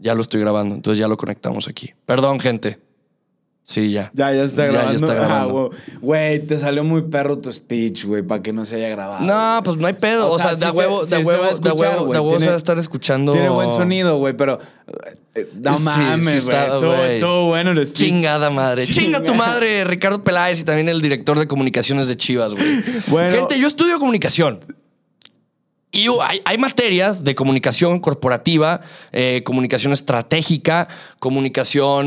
Ya lo estoy grabando, entonces ya lo conectamos aquí. Perdón, gente. Sí, ya. Ya, ya está Ya, ya grabando. está Ah, grabando. güey, te salió muy perro tu speech, güey, para que no se haya grabado. No, pues no hay pedo. O O, sea, sea, sí huevo, se- de a sí se va a huevo, de huevo, güey. de a huevo se va a estar escuchando. Tiene buen sonido, güey, pero. eh, No Sí, mames, sí güey. estuvo, güey. estuvo bueno el speech. Chingada madre. Chinga tu Chinga. madre, Ricardo Peláez y también el director de comunicaciones de Chivas, güey. Bueno. Gente, yo estudio comunicación. Y hay, hay materias de comunicación corporativa, eh, comunicación estratégica, comunicación,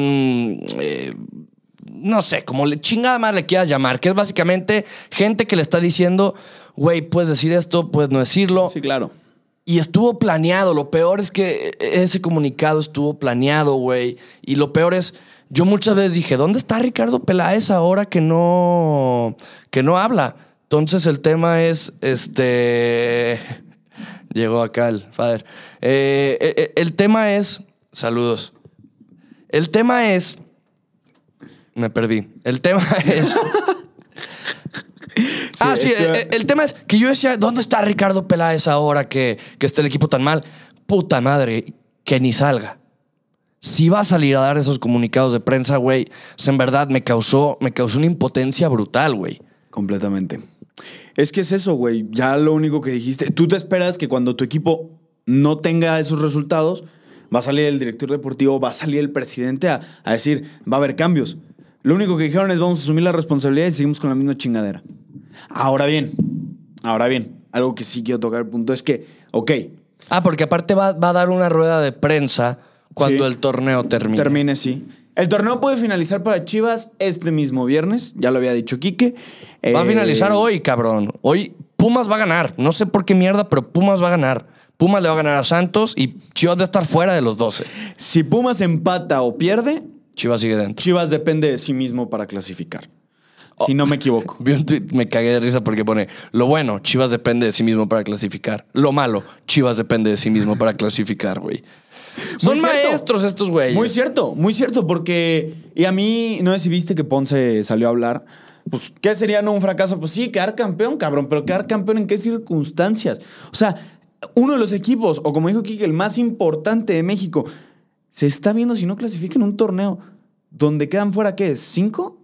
eh, no sé, como le, chingada más le quieras llamar, que es básicamente gente que le está diciendo, güey, puedes decir esto, puedes no decirlo. Sí, claro. Y estuvo planeado. Lo peor es que ese comunicado estuvo planeado, güey. Y lo peor es, yo muchas veces dije, ¿dónde está Ricardo Peláez ahora que no, que no habla? Entonces el tema es, este, llegó acá el father. Eh, eh, eh, el tema es, saludos. El tema es, me perdí. El tema es... ah, sí, eh, el tema es que yo decía, ¿dónde está Ricardo Peláez ahora que, que está el equipo tan mal? Puta madre, que ni salga. Si va a salir a dar esos comunicados de prensa, güey, en verdad me causó, me causó una impotencia brutal, güey. Completamente. Es que es eso, güey. Ya lo único que dijiste. Tú te esperas que cuando tu equipo no tenga esos resultados, va a salir el director deportivo, va a salir el presidente a, a decir, va a haber cambios. Lo único que dijeron es vamos a asumir la responsabilidad y seguimos con la misma chingadera. Ahora bien, ahora bien, algo que sí quiero tocar el punto es que, ok, Ah, porque aparte va, va a dar una rueda de prensa cuando Sí. el torneo termine. termine sí. El torneo puede finalizar para Chivas este mismo viernes, ya lo había dicho Quique. Va a Eh, finalizar hoy, cabrón. Hoy Pumas va a ganar. No sé por qué mierda, pero Pumas va a ganar. Pumas le va a ganar a Santos y Chivas va a estar fuera de los 12. Si Pumas empata o pierde, Chivas sigue dentro. Chivas depende de sí mismo para clasificar. Si no me equivoco. Vi un tweet, me cagué de risa porque pone, lo bueno, Chivas depende de sí mismo para clasificar. Lo malo, Chivas depende de sí mismo para clasificar, güey. Son Muy cierto. maestros estos güeyes. Muy cierto, muy cierto, porque. Y a mí, no sé si viste que Ponce salió a hablar. Pues, ¿qué sería no un fracaso? Pues sí, quedar campeón, cabrón, pero quedar campeón en qué circunstancias. O sea, uno de los equipos, o como dijo Kike, el más importante de México, se está viendo si no clasifica en un torneo donde quedan fuera, ¿qué es? ¿Cinco?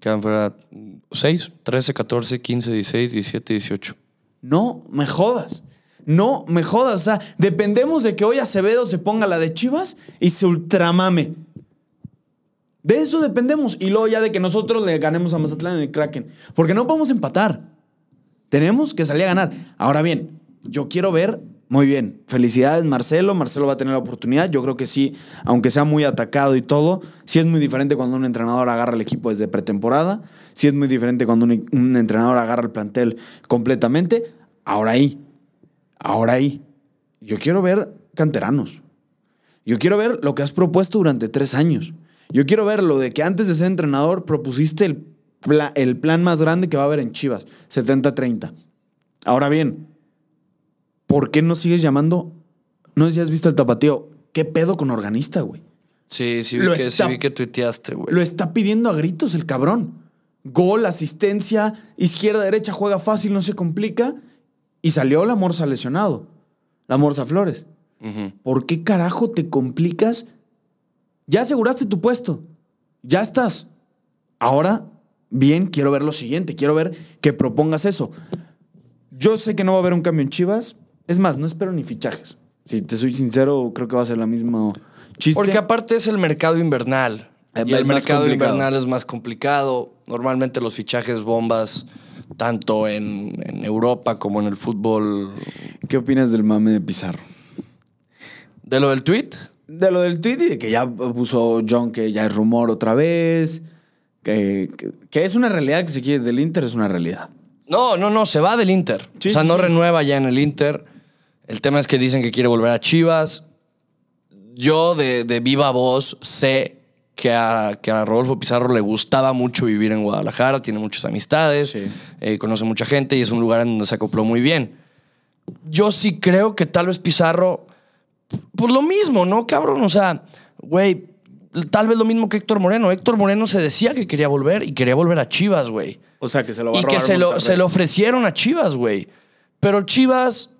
Quedan fuera 6, 13, 14, 15, 16, 17, 18. No me jodas. No me jodas. O sea, dependemos de que hoy Acevedo se ponga la de Chivas y se ultramame. De eso dependemos. Y luego ya de que nosotros le ganemos a Mazatlán en el Kraken. Porque no podemos empatar. Tenemos que salir a ganar. Ahora bien, yo quiero ver. Muy bien. Felicidades, Marcelo. Marcelo va a tener la oportunidad. Yo creo que sí, aunque sea muy atacado y todo, sí es muy diferente cuando un entrenador agarra el equipo desde pretemporada. Sí es muy diferente cuando un, un entrenador agarra el plantel completamente. Ahora ahí. Ahora ahí. Yo quiero ver canteranos. Yo quiero ver lo que has propuesto durante tres años. Yo quiero ver lo de que antes de ser entrenador propusiste el, pla- el plan más grande que va a haber en Chivas, 70-30. Ahora bien, ¿por qué no sigues llamando? No sé si has visto el tapatío. ¿Qué pedo con organista, güey? Sí, sí vi, Lo que, sí vi que tuiteaste, güey. Lo está pidiendo a gritos el cabrón. Gol, asistencia, izquierda, derecha, juega fácil, no se complica. Y salió la Morsa lesionado. La Morsa Flores. ¿Por qué carajo te complicas? Ya aseguraste tu puesto. Ya estás. Ahora, bien, quiero ver lo siguiente. Quiero ver que propongas eso. Yo sé que no va a haber un cambio en Chivas. Es más, no espero ni fichajes. Si te soy sincero, creo que va a ser la misma chiste. Porque aparte es el mercado invernal. Eh, y el mercado complicado. invernal es más complicado. Normalmente los fichajes bombas, tanto en, en Europa como en el fútbol. ¿Qué opinas del mame de Pizarro? ¿De lo del tweet? De lo del tweet y de que ya puso John que ya es rumor otra vez. Que, que- que es una realidad que se quiere del Inter, es una realidad. No, no, no, se va del Inter. Sí, o sea, sí, no sí. renueva ya en el Inter. El tema es que dicen que quiere volver a Chivas. Yo de, de viva voz sé que a, que a Rodolfo Pizarro le gustaba mucho vivir en Guadalajara, tiene muchas amistades, Sí. eh, conoce mucha gente y es un lugar en donde se acopló muy bien. Yo sí creo que tal vez Pizarro, pues lo mismo, ¿no, cabrón? O sea, güey, tal vez lo mismo que Héctor Moreno. Héctor Moreno se decía que quería volver y quería volver a Chivas, güey O sea, que se lo va a y robar que se lo, se lo ofrecieron a Chivas, güey. Pero Chivas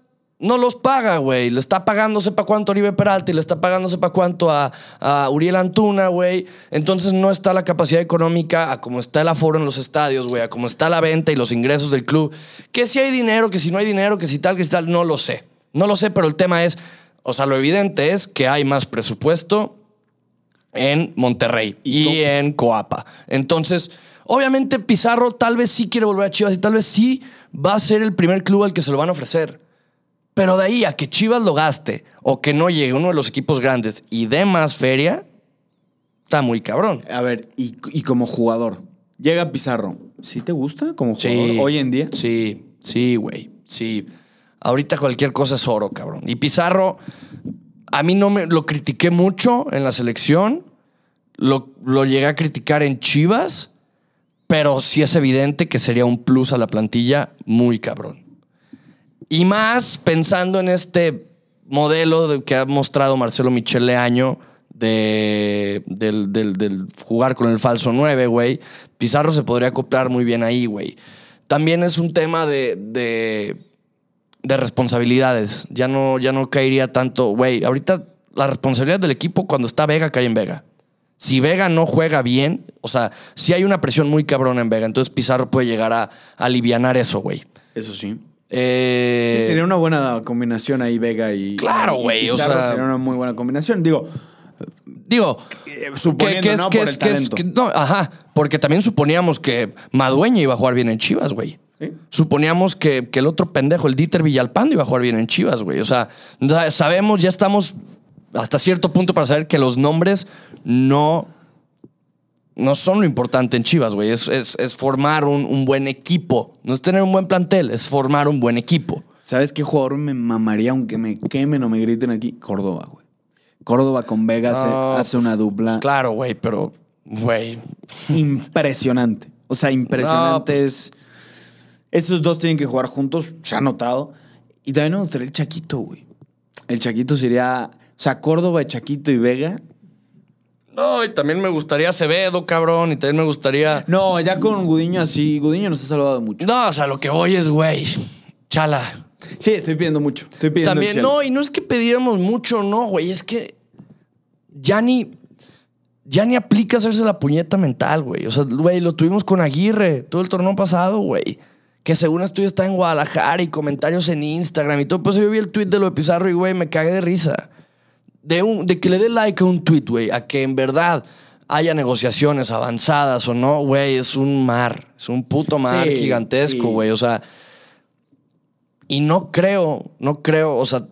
no los paga, güey. Le está pagando sepa cuánto a Oribe Peralta y le está pagando sepa cuánto a, a Uriel Antuna, güey. Entonces no está la capacidad económica a como está el aforo en los estadios, güey, a como está la venta y los ingresos del club. Que si hay dinero, que si no hay dinero, que si tal, que si tal, no lo sé. No lo sé, pero el tema es, o sea, lo evidente es que hay más presupuesto en Monterrey y, ¿Y en Coapa. Entonces, obviamente Pizarro tal vez sí quiere volver a Chivas y tal vez sí va a ser el primer club al que se lo van a ofrecer. Pero de ahí a que Chivas lo gaste o que no llegue uno de los equipos grandes y dé más feria, está muy cabrón. A ver, y, y como jugador, llega Pizarro. ¿Sí te gusta como jugador hoy en día? Sí, sí, güey. Sí. Ahorita cualquier cosa es oro, cabrón. Y Pizarro, a mí no me lo critiqué mucho en la selección. Lo, lo llegué a criticar en Chivas, pero sí es evidente que sería un plus a la plantilla muy cabrón. Y más pensando en este modelo de- que ha mostrado Marcelo Michele Año de, del, del- jugar con el falso 9, güey. Pizarro se podría acoplar muy bien ahí, güey. También es un tema de, de, de responsabilidades. Ya no, ya no caería tanto, güey. Ahorita la responsabilidad del equipo cuando está Vega cae en Vega. Si Vega no juega bien, o sea, si hay una presión muy cabrona en Vega, entonces Pizarro puede llegar a, a alivianar eso, güey. Eso sí. Eh, Sí, sería una buena combinación ahí, Vega y. Claro, güey, o sea- Sería una muy buena combinación. Digo, Digo, eh, suponiendo, ¿no? Por el talento. que- no, ajá, porque también suponíamos que Madueña iba a jugar bien en Chivas, güey. ¿Sí? Suponíamos que, que el otro pendejo, el Dieter Villalpando, iba a jugar bien en Chivas, güey. O sea, sabemos, ya estamos hasta cierto punto para saber que los nombres no, no son lo importante en Chivas, güey. Es, es- es formar un, un buen equipo. No es tener un buen plantel, es formar un buen equipo. ¿Sabes qué jugador me mamaría aunque me quemen o me griten aquí? Córdoba, güey. Córdoba con Vega hace, No, hace una dupla Pues claro, güey, pero, güey, impresionante. O sea, impresionante No, es. Esos dos tienen que jugar juntos, se ha notado. Y también me gustaría el Chaquito, güey. El Chaquito sería. O sea, Córdoba, Chaquito y Vega. No, y también me gustaría Acevedo, cabrón, y también me gustaría... No, ya con Gudiño así. Gudiño nos ha salvado mucho. No, o sea, lo que voy es, güey, chala. Sí, estoy pidiendo mucho. Estoy pidiendo También, no, y no es que pidiéramos mucho, no, güey, es que ya ni... Ya ni aplica hacerse la puñeta mental, güey. O sea, güey, lo tuvimos con Aguirre todo el torneo pasado, güey. Que según esto ya está en Guadalajara y comentarios en Instagram y todo. Pues yo vi el tweet de lo de Pizarro y, güey, me cagué de risa. De, un, de que le dé like a un tweet, güey, a que en verdad haya negociaciones avanzadas o no, güey, es un mar. Es un puto mar Sí, gigantesco, sí. güey. O sea, y no creo, no creo, o sea,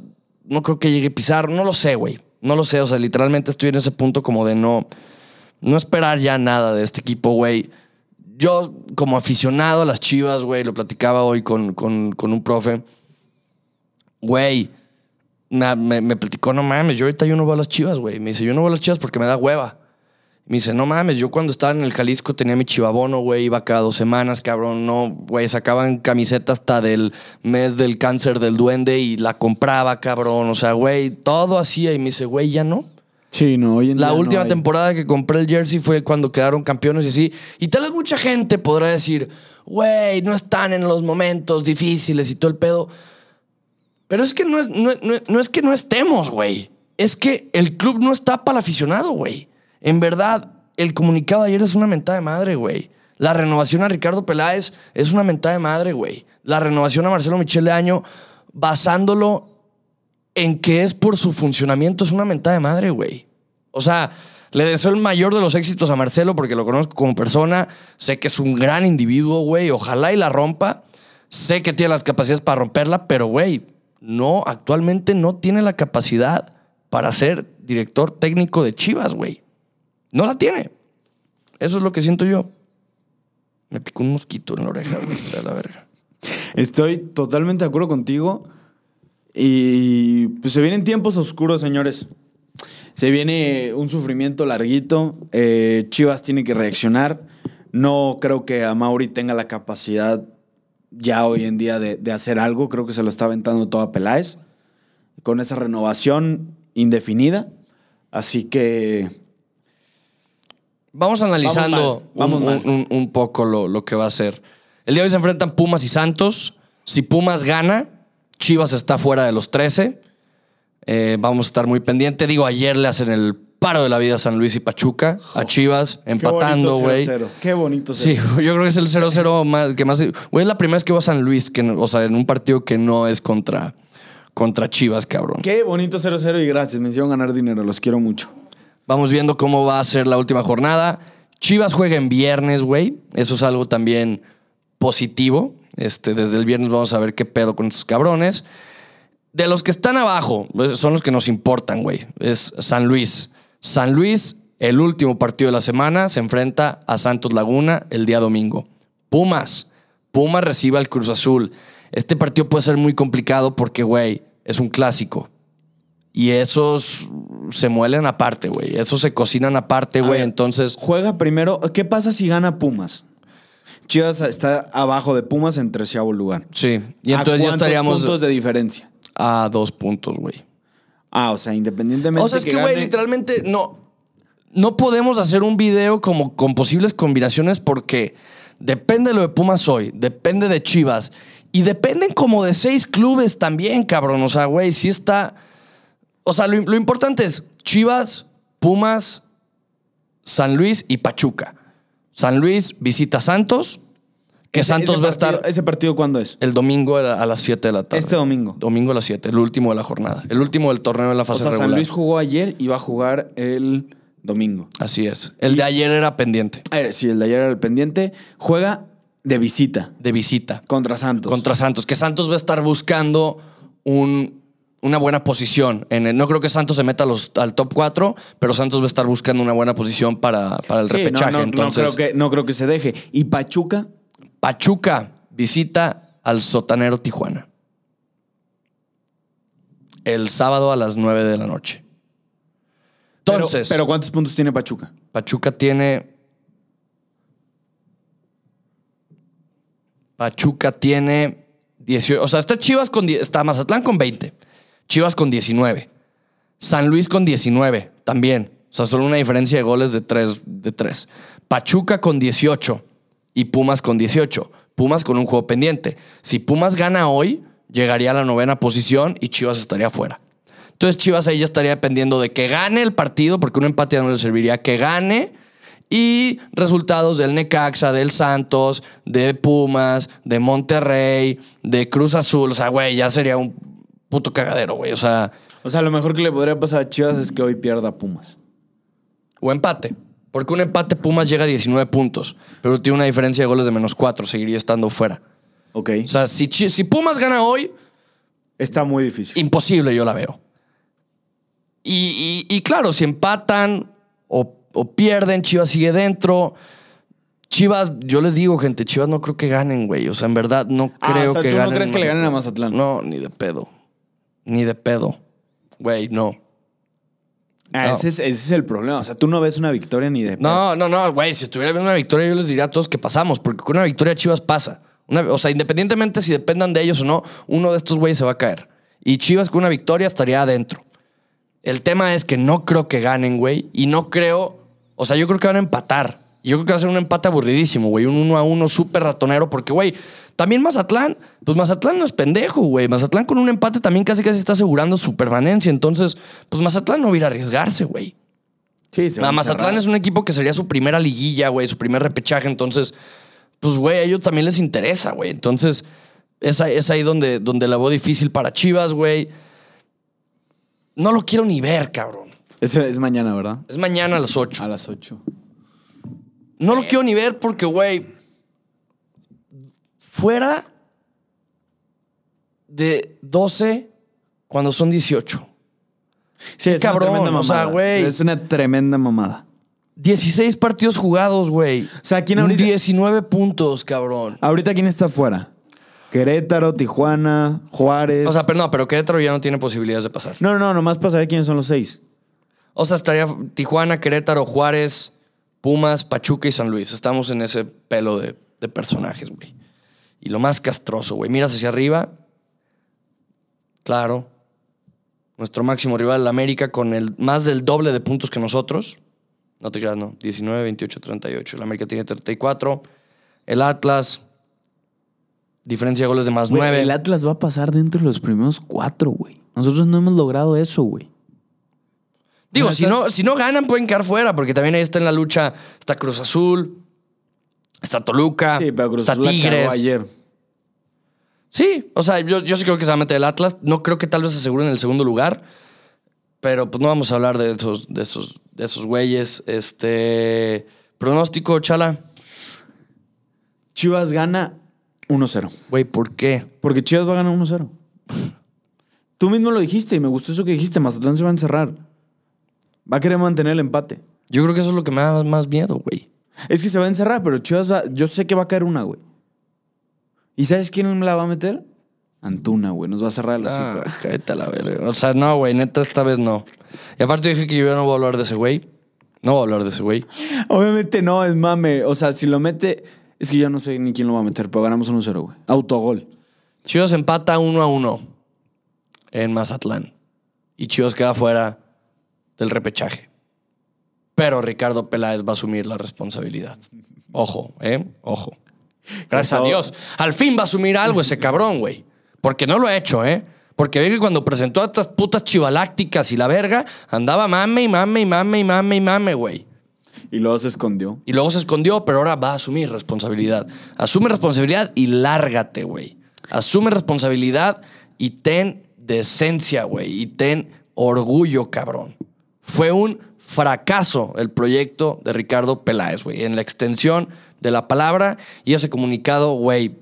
no creo que llegue Pizarro, no lo sé, güey. No lo sé, o sea, literalmente estoy en ese punto como de no, no esperar ya nada de este equipo, güey. Yo, como aficionado a las chivas, güey, lo platicaba hoy con, con, con un profe. Güey, na- me, me platicó, no mames, yo ahorita yo no voy a las chivas, güey. Me dice, yo no voy a las chivas porque me da hueva. Me dice, no mames, yo cuando estaba en el Jalisco tenía mi chivabono, güey, iba cada dos semanas, cabrón, no, güey, sacaban camiseta hasta del mes del cáncer del duende y la compraba, cabrón, o sea, güey, todo hacía y me dice, güey, ya no. Sí, no, hoy en La día no última hay. temporada que compré el jersey fue cuando quedaron campeones y así. Y tal vez mucha gente podrá decir, güey, no están en los momentos difíciles y todo el pedo. Pero es que no es, no, no- es que no estemos, güey. Es que el club no está para el aficionado, güey. En verdad, el comunicado de ayer es una mentada de madre, güey. La renovación a Ricardo Peláez es una mentada de madre, güey. La renovación a Marcelo Michele Año, basándolo en que es por su funcionamiento, es una mentada de madre, güey. O sea, le deseo el mayor de los éxitos a Marcelo porque lo conozco como persona. Sé que es un gran individuo, güey. Ojalá y la rompa. Sé que tiene las capacidades para romperla, pero, güey, no, actualmente no tiene la capacidad para ser director técnico de Chivas, güey. No la tiene. Eso es lo que siento yo. Me picó un mosquito en la oreja, güey. la verga. Estoy totalmente de acuerdo contigo. Y pues se vienen tiempos oscuros, señores. Se viene un sufrimiento larguito. Eh, Chivas tiene que reaccionar. No creo que a Mauri tenga la capacidad ya hoy en día de, de hacer algo. Creo que se lo está aventando todo a Peláez. Con esa renovación indefinida. Así que Vamos analizando Vamos un, mal, vamos un- un- un poco lo, lo que va a ser. El día de hoy se enfrentan Pumas y Santos. Si Pumas gana, Chivas está fuera de los 13. Eh, vamos a estar muy pendiente. Digo, ayer le hacen el paro de la vida a San Luis y Pachuca, a Chivas, empatando, Qué güey. bonito 0-0. Qué bonito. Sí, 0-0. yo creo que es el 0-0 más, que más. Güey, es la primera vez que va a San Luis, que, o sea, en un partido que no es contra, contra Chivas, cabrón. Qué bonito 0-0 y gracias. Me hicieron ganar dinero. Los quiero mucho. Vamos viendo cómo va a ser la última jornada. Chivas juega en viernes, güey. Eso es algo también positivo. Este, desde el viernes vamos a ver qué pedo con estos cabrones. De los que están abajo, pues, son los que nos importan, güey. Es San Luis. San Luis, el último partido de la semana, se enfrenta a Santos Laguna el día domingo. Pumas. Pumas recibe al Cruz Azul. Este partido puede ser muy complicado porque, güey, es un clásico. Y esos se muelen aparte, güey. Esos se cocinan aparte, A güey. Entonces, Juega primero. ¿Qué pasa si gana Pumas? Chivas está abajo de Pumas en treceavo lugar. sí. Y ¿A entonces ya cuántos estaríamos puntos de diferencia? a dos puntos, güey. Ah, o sea, independientemente O sea, es que, güey, gane- literalmente no, no podemos hacer un video como con posibles combinaciones porque depende de lo de Pumas hoy, depende de Chivas y dependen como de seis clubes también, cabrón. O sea, güey, sí está. O sea, lo, lo importante es Chivas, Pumas, San Luis y Pachuca. San Luis visita Santos, que Ese- Santos ese va a estar partido- ¿Ese partido cuándo es? el domingo a la- a las 7 de la tarde. Este domingo. Domingo a las 7, el último de la jornada. El último del torneo de la O fase sea, San regular. Luis jugó ayer y va a jugar el domingo. Así es. El de ayer era pendiente, Eh, sí, el de ayer era el pendiente. Juega de visita de visita contra Santos. contra Santos. Que Santos va a estar buscando un- una buena posición. En el- no creo que Santos se meta los- al top 4, pero Santos va a estar buscando una buena posición para, para el Sí, repechaje. no, no Entonces, creo que, no creo que se deje. ¿Y Pachuca? Pachuca visita al sotanero Tijuana. El sábado a las 9 de la noche. Pero- Entonces, Pero, ¿cuántos puntos tiene Pachuca? Pachuca tiene. Pachuca tiene 18. O sea, está Chivas con. Está Mazatlán con 20. Chivas con 19. San Luis con 19 también. O sea, solo una diferencia de goles de 3. De tres. Pachuca con 18 y Pumas con 18. Pumas con un juego pendiente. Si Pumas gana hoy, llegaría a la novena posición y Chivas estaría fuera. Entonces Chivas ahí ya estaría dependiendo de que gane el partido, porque un empate no le serviría, que gane y resultados del Necaxa, del Santos, de Pumas, de Monterrey, de Cruz Azul. O sea, güey, ya sería un puto cagadero, güey. O sea, O sea, lo mejor que le podría pasar a Chivas es que hoy pierda Pumas. o empate. Porque un empate Pumas llega a 19 puntos, pero tiene una diferencia de goles de menos 4, seguiría estando fuera. Ok. O sea, si, si Pumas gana hoy, Está muy difícil. imposible yo la veo. Y, y- y claro, si empatan o, o pierden, Chivas sigue dentro. Chivas, yo les digo, gente, Chivas no creo que ganen, güey. O sea, en verdad no Ah, creo o sea, que ¿tú no ganen. crees que le ganen a Mazatlán? No, ni de pedo. Ni de pedo. Güey, no. Ah, No. ese, es, ese es el problema. O sea, tú no ves una victoria ni de... No, no, no, güey. Si estuviera viendo una victoria, yo les diría a todos que pasamos, porque con una victoria Chivas pasa. Una- o sea, independientemente si dependan de ellos o no, uno de estos güeyes se va a caer. Y Chivas con una victoria estaría adentro. El tema es que no creo que ganen, güey. Y no creo. O sea, yo creo que van a empatar. Yo creo que va a ser un empate aburridísimo, güey. Un uno a uno súper ratonero. Porque, güey, también Mazatlán. Pues Mazatlán no es pendejo, güey. Mazatlán con un empate también casi casi está asegurando su permanencia. Entonces, pues Mazatlán no va a ir a arriesgarse, güey. Sí, se Ah, van a Mazatlán es un equipo que sería su primera liguilla, güey, su primer repechaje. Entonces, pues, güey, a ellos también les interesa, güey. Entonces, es ahí, es ahí donde, donde la veo difícil para Chivas, güey. No lo quiero ni ver, cabrón. Es, es mañana, ¿verdad? Es mañana a las 8. A las 8. No lo quiero ni ver porque, güey, fuera de 12 cuando son 18. Sí, es Cabrón, una tremenda o sea, mamada. güey. Es una tremenda mamada. 16 partidos jugados, güey. O sea, ¿quién ahorita- 19 puntos, cabrón. Ahorita, ¿quién está afuera? Querétaro, Tijuana, Juárez. O sea, pero no, pero Querétaro ya no tiene posibilidades de pasar. no, no, nomás para saber quiénes son los seis. O sea, estaría Tijuana, Querétaro, Juárez, Pumas, Pachuca y San Luis. Estamos en ese pelo de, de personajes, güey. Y lo más castroso, güey. Miras hacia arriba. Claro. Nuestro máximo rival, el América, con el más del doble de puntos que nosotros. No te creas, no. 19, 28, 38. El América tiene 34. El Atlas, Diferencia de goles de más Güey, nueve. El Atlas va a pasar dentro de los primeros cuatro, güey. Nosotros no hemos logrado eso, güey. Digo, si, estás- no, si no ganan, pueden quedar fuera, porque también ahí está en la lucha. Está Cruz Azul, está Toluca, Sí, pero Cruz está Azul la cagó Tigres. ayer. Sí, o sea, yo, yo sí creo que se va a meter el Atlas. No creo que tal vez se aseguren el segundo lugar. Pero pues no vamos a hablar de esos, de esos, de esos güeyes. Este. Pronóstico, Chala. Chivas gana 1-0. Güey, ¿por qué? Porque Chivas va a ganar 1-0. Tú mismo lo dijiste y me gustó eso que dijiste. Mazatlán se va a encerrar. Va a querer mantener el empate. Yo creo que eso es lo que me da más miedo, güey. Es que se va a encerrar, pero Chivas va... Yo sé que va a caer una, güey. ¿Y sabes quién me la va a meter? Antuna, güey. Nos va a cerrar la Ah, cállate a la verga. O sea, no, güey, neta, esta vez no. Y aparte dije que yo ya no voy a hablar de ese güey. No voy a hablar de ese güey. Obviamente no, es mame. O sea, si lo mete... Es que ya no sé ni quién lo va a meter, pero ganamos 1-0, güey. Autogol. Chivas empata uno a uno en Mazatlán. Y Chivas queda fuera del repechaje. Pero Ricardo Peláez va a asumir la responsabilidad. Ojo, ¿eh? Ojo. Gracias a. Dios. Al fin va a asumir algo ese cabrón, güey. Porque no lo ha hecho, ¿eh? Porque ve que cuando presentó a estas putas chivalácticas y la verga, andaba mame y mame y mame y mame y mame, güey. Y luego se escondió. Y luego se escondió, pero ahora va a asumir responsabilidad. Asume responsabilidad y lárgate, güey. Asume responsabilidad y ten decencia, güey. Y ten orgullo, cabrón. Fue un fracaso el proyecto de Ricardo Peláez, güey. En la extensión de la palabra y ese comunicado, güey.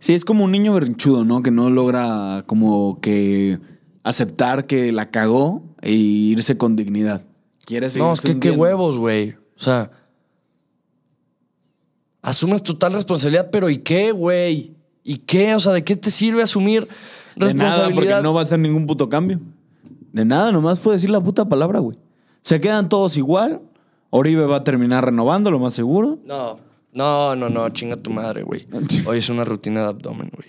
Sí, es como un niño berrinchudo, ¿no? Que no logra como que aceptar que la cagó e irse con dignidad. Quiere seguir No, es que qué huevos, güey. O sea, asumes total responsabilidad, pero ¿y qué, güey? ¿Y qué? O sea, ¿de qué te sirve asumir De nada, porque responsabilidad? no va a hacer ningún puto cambio. De nada, nomás fue decir la puta palabra, güey. Se quedan todos igual. Oribe va a terminar renovando, lo más seguro. No, no, no, no, chinga tu madre, güey. Hoy es una rutina de abdomen, güey.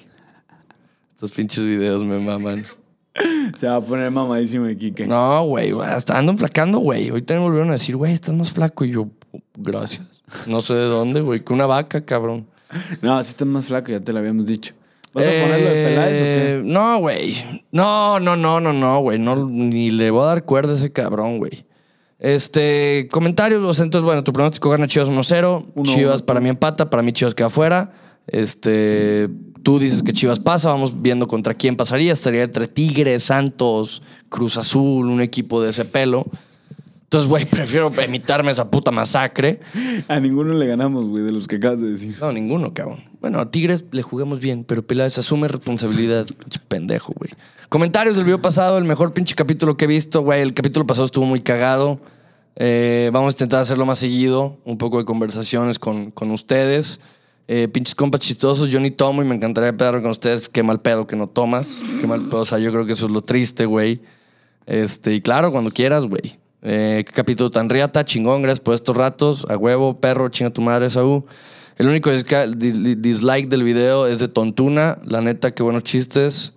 Estos pinches videos me maman. Se va a poner mamadísimo de Quique. No, güey, hasta ando enflacando, güey. Hoy también me volvieron a decir, güey, estás más flaco. Y yo, gracias. No sé de dónde, güey, que una vaca, cabrón. No, así estás más flaco, ya te lo habíamos dicho. ¿Vas a ponerlo de Peláez o Eh, No, güey. No, no, no, no, no, güey. No, ni le voy a dar cuerda a ese cabrón, güey. Este, comentarios, o sea, entonces, bueno, tu pronóstico gana Chivas 1-0. Uno, Chivas uno. para mí empata, para mí Chivas queda fuera. Este, tú dices que Chivas pasa, vamos viendo contra quién pasaría. Estaría entre Tigres, Santos, Cruz Azul, un equipo de ese pelo. Entonces, güey, prefiero evitarme esa puta masacre. A ninguno le ganamos, güey, de los que acabas de decir. No, ninguno, cabrón. Bueno, a Tigres le jugamos bien, pero Peláez asume responsabilidad. Pinche Pendejo, güey. Comentarios del video pasado, el mejor pinche capítulo que he visto, güey. El capítulo pasado estuvo muy cagado. Eh, vamos a intentar hacerlo más seguido. Un poco de conversaciones con, con ustedes. Eh, pinches compas chistosos, yo ni tomo y me encantaría pedar con ustedes. Qué mal pedo que no tomas. Qué mal pedo. O sea, yo creo que eso es lo triste, güey. Este, y claro, cuando quieras, güey. Eh, qué capítulo tan riata, chingón, gracias por estos ratos. A huevo, perro, chinga tu madre, Saúl. El único di- di- dislike del video es de Tontuna. La neta, qué buenos chistes.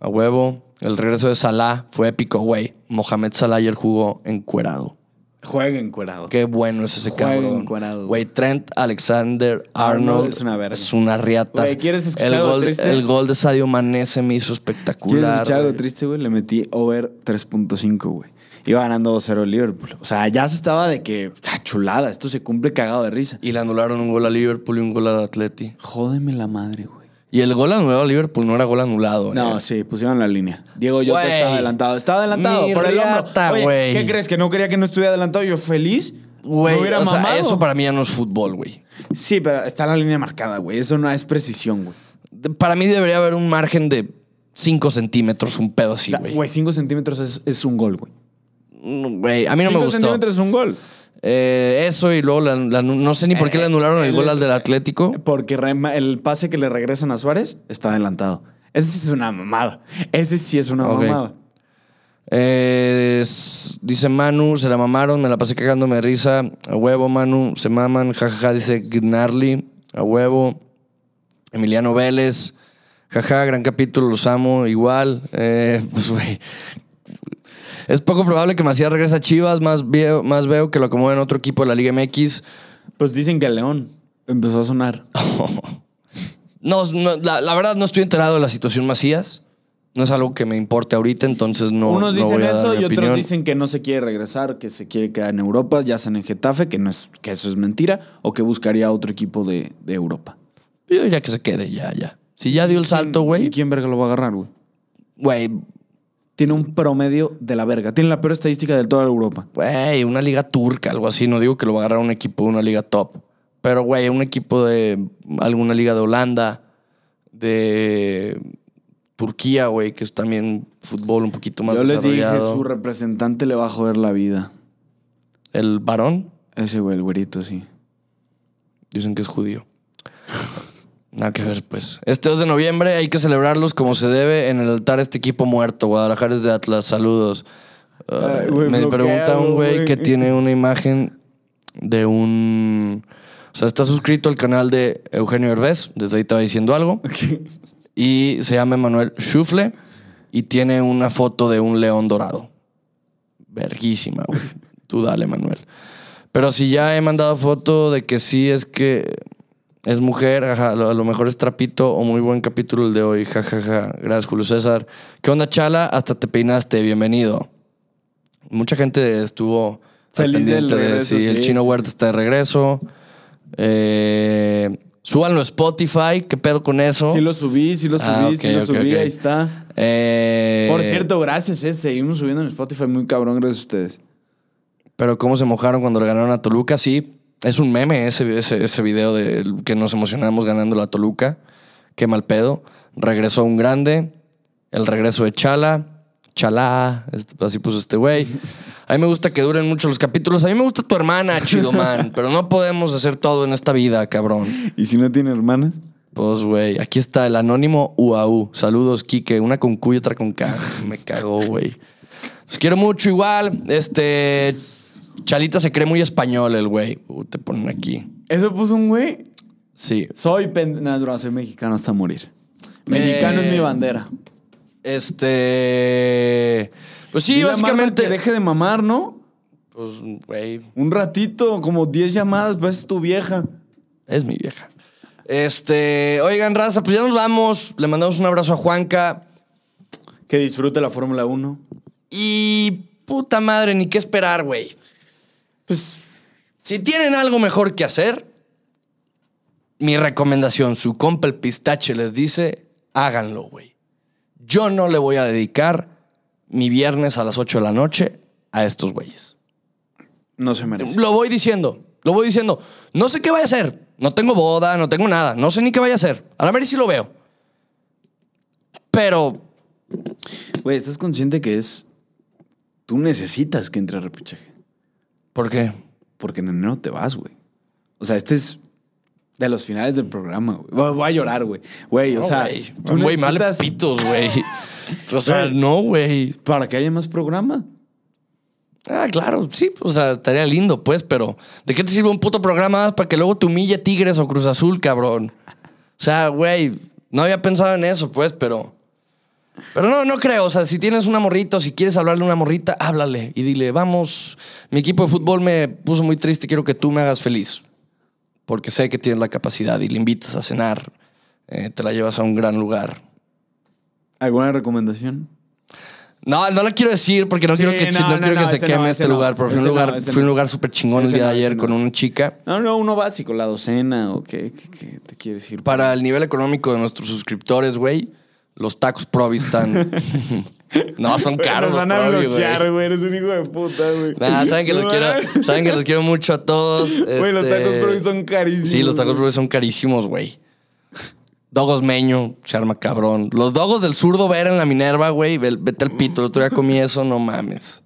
A huevo. El regreso de Salah fue épico, güey. Mohamed Salah ayer jugó encuerado. Juega encuerado. Qué bueno es ese Juega cabrón. encuerado, Güey, Trent Alexander Arnold. Arnold es una verga. Es una riata. Güey, ¿quieres escuchar el algo gol, triste? el gol de Sadio Mané se me hizo ¿Quieres espectacular. escuchar algo güey. triste, güey? Le metí over 3.5, güey. Iba ganando 2-0 el Liverpool. O sea, ya se estaba de que, ah, chulada, esto se cumple cagado de risa. Y le anularon un gol a Liverpool y un gol al Atleti. Jódeme la madre, güey. Y el gol anulado a Liverpool no era gol anulado. No, eh. sí, pusieron la línea. Diego Jota Güey. estaba adelantado. Estaba adelantado Mi por el riata, Oye, güey. ¿Qué crees? ¿Que no quería que no estuviera adelantado? Yo feliz. Güey, hubiera o sea, eso para mí ya no es fútbol, güey. Sí, pero está la línea marcada, güey. Eso no es precisión, güey. Para mí debería haber un margen de 5 centímetros, un pedo así, güey. Güey, 5 centímetros es, es un gol, güey. Güey, a mí no me 5 gustó. centímetros es un gol. Eh, eso y luego la- la- no sé ni por qué le anularon el gol al del Atlético. Porque rema- el pase que le regresan a Suárez está adelantado. Ese sí es una mamada. Ese sí es una Ok. mamada. Eh, dice Manu, se la mamaron, me la pasé cagándome de risa. A huevo, Manu, se maman. Jajaja, dice Gnarly. A huevo. Emiliano Vélez. Jaja, gran capítulo, los amo. Igual. Eh, pues, güey. Es poco probable que Macías regrese a Chivas. Más veo, más veo que lo acomoden en otro equipo de la Liga MX. Pues dicen que el León empezó a sonar. No, no, la, la verdad no estoy enterado de la situación Macías. No es algo que me importe ahorita, entonces no. Unos no dicen voy a dar eso mi y otros dicen que no se quiere regresar, que se quiere quedar en Europa, ya sea en Getafe, que, no es, que eso es mentira, o que buscaría otro equipo de, de Europa. Yo diría que se quede, ya, ya. Si ya dio el salto, ¿Y güey. quién verga lo va a agarrar, güey? Güey, Tiene un promedio de la verga. Tiene la peor estadística de toda Europa. güey, una liga turca, algo así. No digo que lo va a agarrar un equipo de una liga top. Pero, güey, un equipo de alguna liga de Holanda, de Turquía, güey, que es también fútbol un poquito más Yo les dije, su representante le va a joder la vida. El varón, Ese güey, el güerito, sí. dicen que es judío. Nada que ver, pues. Este 2 de noviembre hay que celebrarlos como se debe en el altar este equipo muerto. Guadalajara es de Atlas. Saludos. Ay, me bloqueado, pregunta un güey que tiene una imagen de un... O sea, está suscrito al canal de Eugenio Herbés. Desde ahí estaba diciendo algo. Y se llama Manuel Schufle. Y tiene una foto de un león dorado. Verguísima, güey. Tú dale, Manuel. Pero si ya he mandado foto de que sí es que es mujer, ajá, a lo, mejor es trapito o muy buen capítulo el de hoy, jajaja. Gracias, Julio César. ¿Qué onda, Chala? Hasta te peinaste, bienvenido. Mucha gente estuvo Feliz del pendiente de regreso, si el sí, chino sí. Huerta está de regreso. Eh, súbanlo a Spotify, ¿qué pedo con eso? Sí lo subí, sí lo subí, Ah, sí lo subí, ok. ahí está. Eh, Por cierto, gracias, eh. Seguimos subiendo en Spotify muy cabrón, gracias a ustedes. Pero cómo se mojaron cuando le ganaron a Toluca, sí. Es un meme ese, ese, ese video de que nos emocionamos ganando a Toluca. Qué mal pedo. Regresó un grande. El regreso de Chala. Este- Así puso este güey. A mí me gusta que duren mucho los capítulos. A mí me gusta tu hermana, chido man. Pero no podemos hacer todo en esta vida, cabrón. ¿Y si no tiene hermanas? Pues, güey. Aquí está el anónimo UAU. Saludos, Quique. Una con Q y otra con K. Me cagó, güey. Los quiero mucho igual. Este... Chalita se cree muy español el güey. Uh, te ponen aquí. Eso puso un güey. Sí. Soy pen... No, soy mexicano hasta morir. Mexicano Eh, es mi bandera. Este... Pues sí, Dile a básicamente... que deje de mamar, ¿no? Pues, güey, Un ratito, como 10 llamadas, pues es tu vieja. es mi vieja. Este... Oigan, raza, pues ya nos vamos. Le mandamos un abrazo a Juanca. Que disfrute la Fórmula 1. Y... Puta madre, ni qué esperar, güey. Pues Si tienen algo mejor que hacer, mi recomendación, su compa el pistache les dice, háganlo, güey. Yo no le voy a dedicar mi viernes a las 8 de la noche a estos güeyes. no se merece. Lo voy diciendo, lo voy diciendo. No sé qué vaya a hacer. No tengo boda, no tengo nada. No sé ni qué vaya a hacer. A la ver si lo veo. Pero, Güey, ¿estás consciente que es... Tú necesitas que entre repechaje? ¿Por qué? Porque en enero te vas, güey. O sea, este es de los finales del programa, güey. Voy- a llorar, güey. Güey, o No, sea, güey. tú Güey, necesitas- pitos, güey. O sea, no, güey. Para que haya más programa. Ah, claro, sí, o sea, estaría lindo, pues, pero ¿de qué te sirve un puto programa más para que luego te humille Tigres o Cruz Azul, cabrón? O sea, güey, no había pensado en eso, pues, pero. Pero no, no creo. O sea, si tienes una morrita o si quieres hablarle a una morrita, háblale y dile, vamos, mi equipo de fútbol me puso muy triste, quiero que tú me hagas feliz. Porque sé que tienes la capacidad y le invitas a cenar, eh, te la llevas a un gran lugar. ¿Alguna recomendación? No, no lo quiero decir porque no Sí, quiero que, no, no no, quiero que se queme este lugar, a un lugar, a un lugar súper chingón el día de ayer con una chica. No, no, uno básico, la docena o qué, qué, qué te quieres ir. Para el nivel económico de nuestros suscriptores, güey, los tacos Provi están... no, son caros Nos van a Provi, güey. bloquear, güey. Eres un hijo de puta, güey. Nah, saben que los quiero, saben que los quiero mucho a todos. Güey, los este- tacos Provi son carísimos. Sí, los tacos. Provi son carísimos, güey. Dogos Meño, se arma cabrón. Los dogos del zurdo ver en la Minerva, güey, ve- vete al pito. El otro día comí eso, no mames.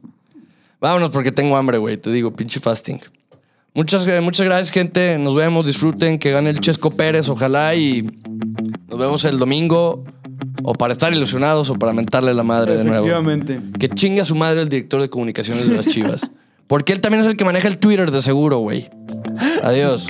Vámonos porque tengo hambre, güey. Te digo, pinche fasting. Muchas, eh, muchas gracias, gente. Nos vemos, disfruten, que gane el Chesco Pérez, ojalá. Y nos vemos el domingo. O para estar ilusionados o para mentarle la madre de nuevo. Efectivamente. Que chingue a su madre el director de comunicaciones de las chivas. Porque él también es el que maneja el Twitter de seguro, güey. Adiós.